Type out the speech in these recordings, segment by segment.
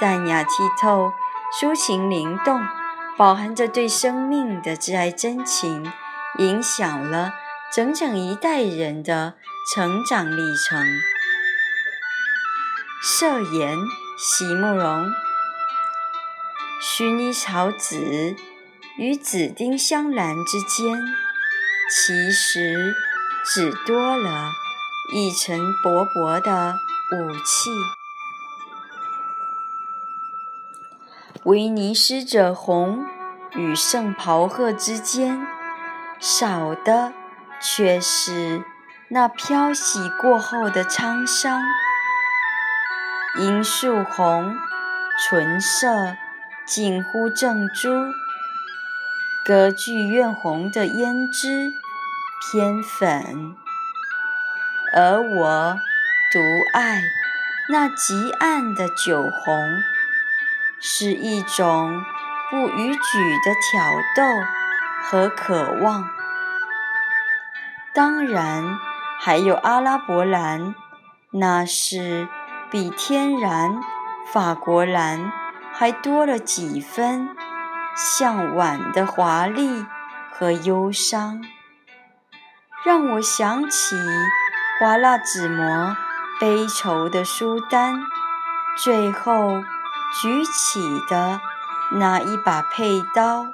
淡雅剔透，抒情灵动，饱含着对生命的挚爱真情，影响了整整一代人的成长历程。设言席慕容，薰衣草籽与紫丁香兰之间，其实只多了一层薄薄的雾气。威尼斯者红与圣袍鹤之间，少的却是那飘洗过后的沧桑。樱树红，纯色近乎正珠；歌剧院红的胭脂偏粉，而我独爱那极暗的酒红。是一种不逾矩的挑逗和渴望。当然，还有阿拉伯蓝，那是比天然法国蓝还多了几分向晚的华丽和忧伤，让我想起华纳子模悲愁的书单，最后。举起的那一把佩刀，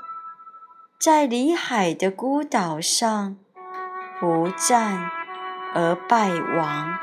在里海的孤岛上不战而败亡。